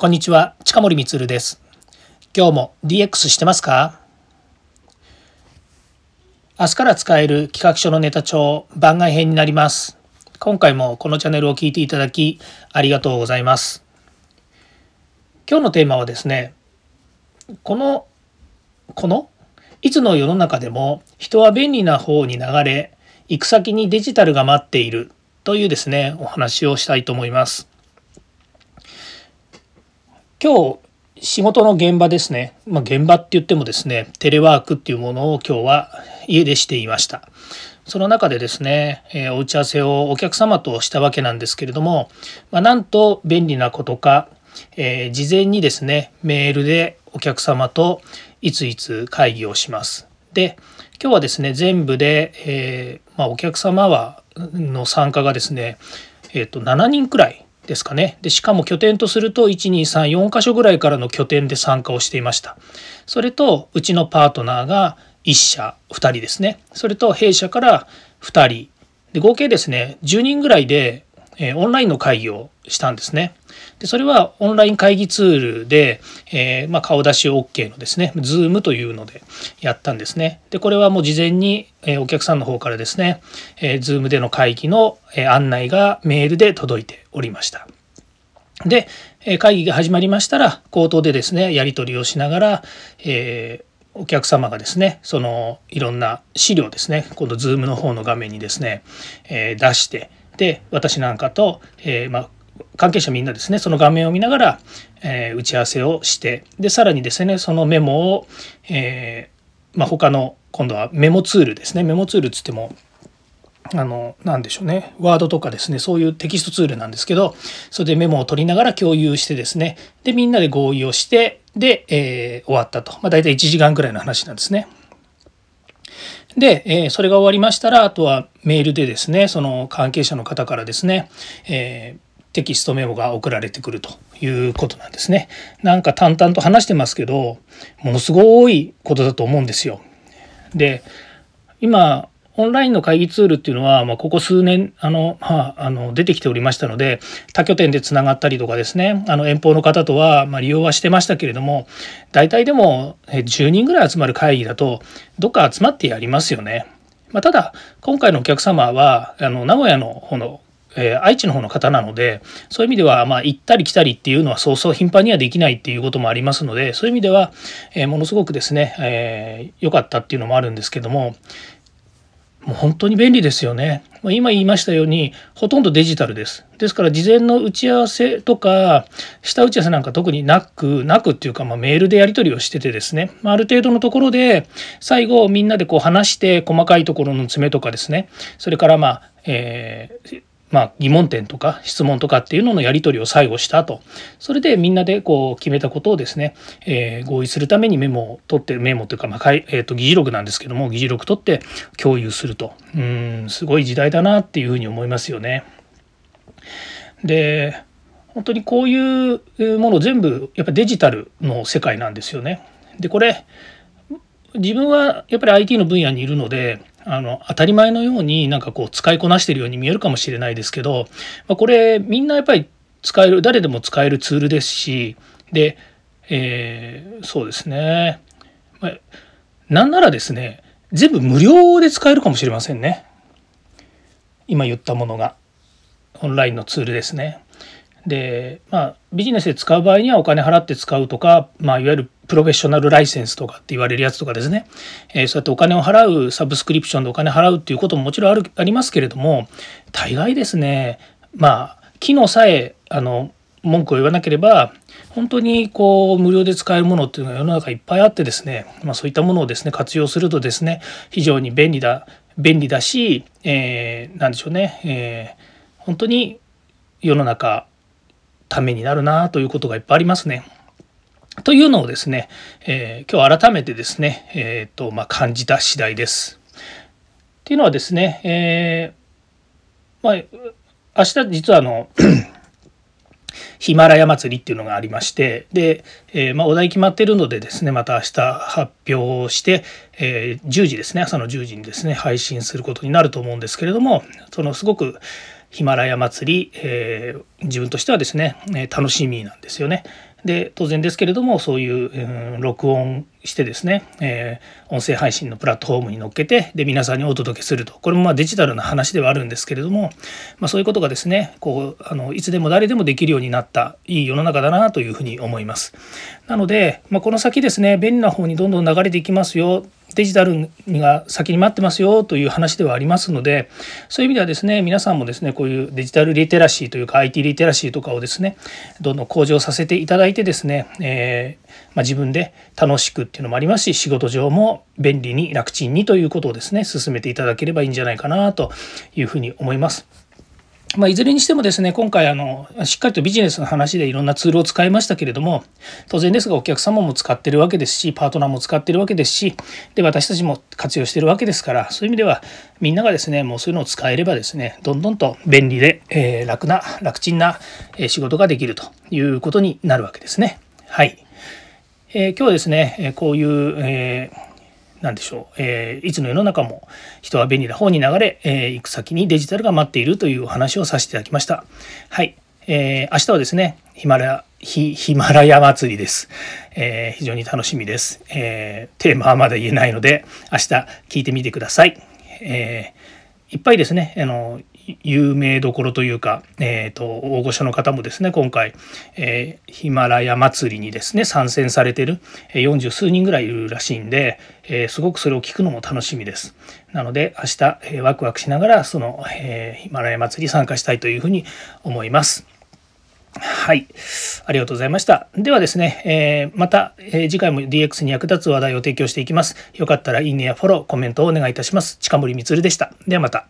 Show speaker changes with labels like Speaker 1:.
Speaker 1: こんにちは、近森光です。今日も DX してますか？明日から使える企画書のネタ帳番外編になります。今回もこのチャンネルを聞いていただきありがとうございます。今日のテーマはですね、この、このいつの世の中でも人は便利な方に流れ、行く先にデジタルが待っているというですね、お話をしたいと思います。今日仕事の現場ですね、まあ、現場って言ってもですねテレワークっていうものを今日は家でしていました。その中でですね、えー、お打ち合わせをお客様としたわけなんですけれども、まあ、なんと便利なことか、えー、事前にですねメールでお客様といついつ会議をします。で今日はですね全部で、えー、まあ、お客様はの参加がですね、えー、と7人くらいですかね。で、しかも拠点とすると、1、2、3、4箇所ぐらいからの拠点で参加をしていました。それと、うちのパートナーが1社、2人ですね。それと、弊社から2人。で、合計ですね、10人ぐらいで、えオンラインの会議をしたんですね。でそれはオンライン会議ツールで、えー、まあ、顔出し OK のですね、Zoom というのでやったんですね。で、これはもう事前に、えお客さんの方からですね、えー、Zoom での会議の、え案内がメールで届いておりました。で、え会議が始まりましたら、口頭でですね、やり取りをしながら、えーお客様がですねそのいろんな資料ですね今度 Zoom の方の画面にですね、えー、出してで私なんかと、えー、まあ、関係者みんなですねその画面を見ながら、えー、打ち合わせをしてでさらにですねそのメモを、えー、まあ、他の今度はメモツールですね。メモツールっつってもあの何でしょうね。ワードとかですねそういうテキストツールなんですけどそれでメモを取りながら共有してですね。でみんなで合意をしてで、えー、終わったと、まあ、大体1時間くらいの話なんですね。で、えー、それが終わりましたらあとはメールでですねその関係者の方からですね、えーテキストメモが送られてくるということなんですね。なんか淡々と話してますけどものすごいことだと思うんですよ。で今オンラインの会議ツールっていうのは、まあ、ここ数年あの、まあ、あの出てきておりましたので他拠点でつながったりとかですねあの遠方の方とは、まあ、利用はしてましたけれども大体でも10人ぐらい集まる会議だとどっか集まってやりますよね。まあ、ただ今回のお客様はあの名古屋の方のえー、愛知の方の方なのでそういう意味ではまあ行ったり来たりっていうのはそうそう頻繁にはできないっていうこともありますのでそういう意味では、えー、ものすごくですね良、えー、かったっていうのもあるんですけどももう本当に便利ですよね。今言いましたようにほとんどデジタルです。ですから事前の打ち合わせとか下打ち合わせなんか特になくなくっていうか、まあ、メールでやり取りをしててですね、まあ、ある程度のところで最後みんなでこう話して細かいところの詰めとかですねそれからまあ、えーまあ、疑問点とか質問とかっていうののやり取りを最後したとそれでみんなでこう決めたことをですね、えー、合意するためにメモを取ってメモというか、まあえー、と議事録なんですけども議事録取って共有するとうんすごい時代だなっていうふうに思いますよね。で本当にこういうもの全部やっぱデジタルの世界なんですよね。でこれ自分はやっぱり IT の分野にいるのであの当たり前のようになんかこう使いこなしてるように見えるかもしれないですけど、まあ、これみんなやっぱり使える誰でも使えるツールですしで、えー、そうですね、まあ、なんならですね全部無料で使えるかもしれませんね。今言ったものが。オンラインのツールですね。でまあビジネスで使う場合にはお金払って使うとか、まあ、いわゆるプロフェッショナルライセンスとかって言われるやつとかですね、えー、そうやってお金を払うサブスクリプションでお金払うっていうことももちろんあるありますけれども大概ですねまあ機能さえあの文句を言わなければ本当にこう無料で使えるものっていうのが世の中いっぱいあってですね、まあ、そういったものをですね活用するとですね非常に便利だ便利だし、えー、何でしょうね、えー、本当に世の中ためになるなということがいっぱいありますね。というのをですね、えー、今日改めてですね、えーとまあ、感じた次第です。っていうのはですね、えー、まあ、明日実はあの ヒマラヤ祭りっていうのがありましてで、えー、まあ、お題決まってるのでですねまた明日発表して、えー、10時ですね朝の10時にですね配信することになると思うんですけれどもそのすごくヒマラヤ祭り、えー、自分としてはですね、え楽しみなんですよね。で当然ですけれどもそういう、うん、録音してですね、えー、音声配信のプラットフォームに乗っけてで皆さんにお届けするとこれもまあデジタルな話ではあるんですけれども、まあ、そういうことがですねこうあのいつでも誰でもできるようになったいい世の中だなというふうに思います。なので、まあ、この先ですね便利な方にどんどん流れていきますよデジタルが先に待ってますよという話ではありますのでそういう意味ではですね皆さんもですねこういうデジタルリテラシーというか IT リテラシーとかをですねどんどん向上させていただいてですね、えー、まあ、自分で楽しくっていうのもありますし仕事上も便利に楽ちんにということをですね進めていただければいいんじゃないかなというふうに思います。まあ、いずれにしてもですね、今回あの、しっかりとビジネスの話でいろんなツールを使いましたけれども、当然ですがお客様も使ってるわけですし、パートナーも使ってるわけですし、で、私たちも活用してるわけですから、そういう意味では、みんながですね、もうそういうのを使えればですね、どんどんと便利で、えー、楽な、楽ちんな仕事ができるということになるわけですね。はい。えー、今日はですね、こういう、えー何でしょう、えー、いつの世の中も人は便利な方に流れ、えー、行く先にデジタルが待っているというお話をさせていただきました。はい。えー、明日はですね、ヒマラヤ、ヒヒマラヤ祭りです。えー、非常に楽しみです、えー。テーマはまだ言えないので、明日聞いてみてください。えー、いっぱいですね、あの、有名どころというか、えーと、大御所の方もですね今回、えー、ヒマラヤ祭りにですね参戦されてる40数人ぐらいいるらしいんで、えー、すごくそれを聞くのも楽しみです。なので明日、えー、ワクワクしながらその、えヒマラヤ祭り参加したいというふうに思います。はい。ありがとうございました。ではですね、えー、また、えー、次回も DX に役立つ話題を提供していきます。よかったらいいねやフォロー、コメントをお願いいたします。近森光でした。ではまた。